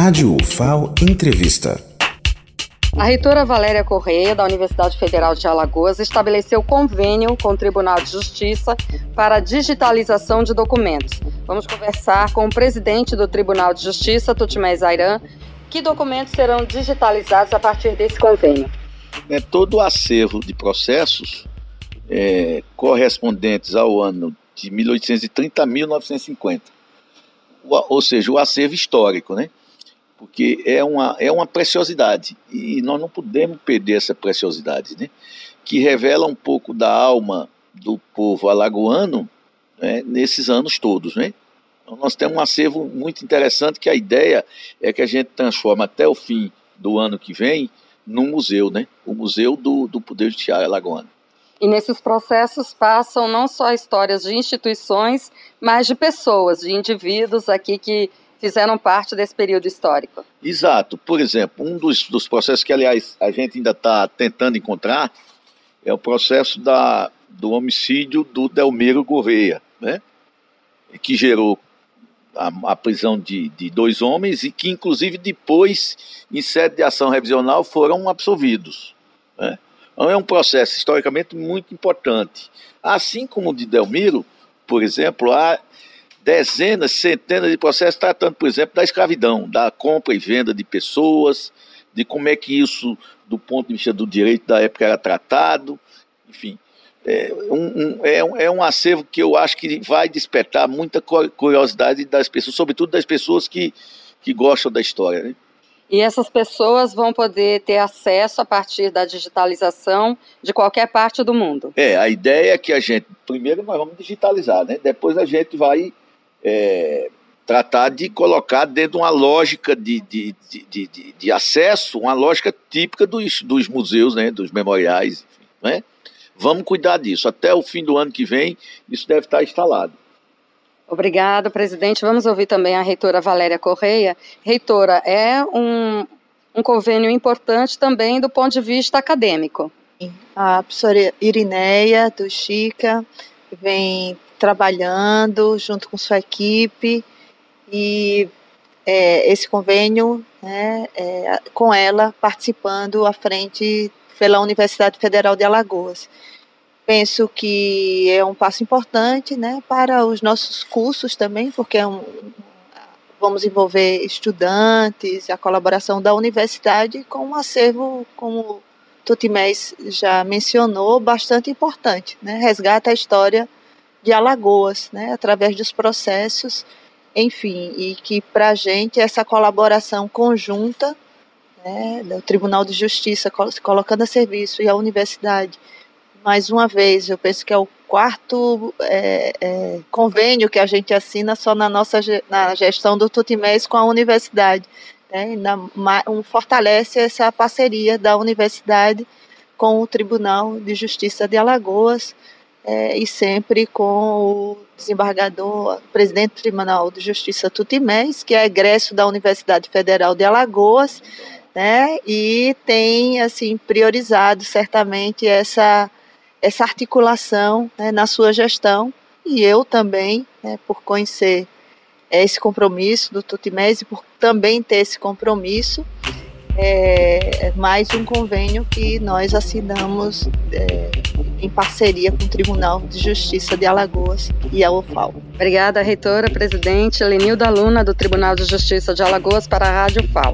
Rádio UFAO Entrevista. A reitora Valéria Correia, da Universidade Federal de Alagoas, estabeleceu convênio com o Tribunal de Justiça para a digitalização de documentos. Vamos conversar com o presidente do Tribunal de Justiça, Tutimé Zairan. Que documentos serão digitalizados a partir desse convênio? É, todo o acervo de processos é, correspondentes ao ano de 1830 a 1950 ou seja, o acervo histórico, né? Porque é uma, é uma preciosidade e nós não podemos perder essa preciosidade, né? Que revela um pouco da alma do povo alagoano né, nesses anos todos, né? Então, nós temos um acervo muito interessante que a ideia é que a gente transforma até o fim do ano que vem num museu, né? O Museu do, do Poder Judiciário Alagoano. E nesses processos passam não só histórias de instituições, mas de pessoas, de indivíduos aqui que fizeram parte desse período histórico. Exato. Por exemplo, um dos, dos processos que, aliás, a gente ainda está tentando encontrar é o processo da, do homicídio do Delmiro Gouveia, né? que gerou a, a prisão de, de, dois homens e que, inclusive, depois, em sede de ação revisional, foram absolvidos. Né? Então, é um processo historicamente muito importante. Assim como o de Delmiro, por exemplo, há dezenas, centenas de processos tratando, por exemplo, da escravidão, da compra e venda de pessoas, de como é que isso, do ponto de vista do direito da época, era tratado, enfim. É um, um, é, um, é um acervo que eu acho que vai despertar muita curiosidade das pessoas, sobretudo das pessoas que, que gostam da história. Né? E essas pessoas vão poder ter acesso a partir da digitalização de qualquer parte do mundo. É, a ideia é que a gente, primeiro nós vamos digitalizar, né? Depois a gente vai é, tratar de colocar dentro de uma lógica de, de, de, de, de acesso, uma lógica típica dos, dos museus, né? Dos memoriais, né? Vamos cuidar disso. Até o fim do ano que vem, isso deve estar instalado. Obrigada, presidente. Vamos ouvir também a reitora Valéria Correia. Reitora, é um, um convênio importante também do ponto de vista acadêmico. A professora Irineia, do Chica, vem trabalhando junto com sua equipe e é, esse convênio, né, é, com ela participando à frente pela Universidade Federal de Alagoas. Penso que é um passo importante né, para os nossos cursos também, porque é um, vamos envolver estudantes, a colaboração da universidade com um acervo, como Tutimés já mencionou, bastante importante. Né, resgata a história de Alagoas, né, através dos processos, enfim, e que para a gente essa colaboração conjunta né, do Tribunal de Justiça se colocando a serviço e a universidade mais uma vez, eu penso que é o quarto é, é, convênio que a gente assina só na nossa na gestão do Tutimés com a universidade. Né? Na, um, fortalece essa parceria da universidade com o Tribunal de Justiça de Alagoas é, e sempre com o desembargador, presidente do Tribunal de Justiça Tutimés, que é egresso da Universidade Federal de Alagoas, né? E tem assim priorizado certamente essa essa articulação né, na sua gestão e eu também, né, por conhecer esse compromisso do Tutimés e por também ter esse compromisso, é, mais um convênio que nós assinamos é, em parceria com o Tribunal de Justiça de Alagoas e a UFAL. Obrigada, reitora, presidente Lenilda Luna, do Tribunal de Justiça de Alagoas, para a Rádio FAO.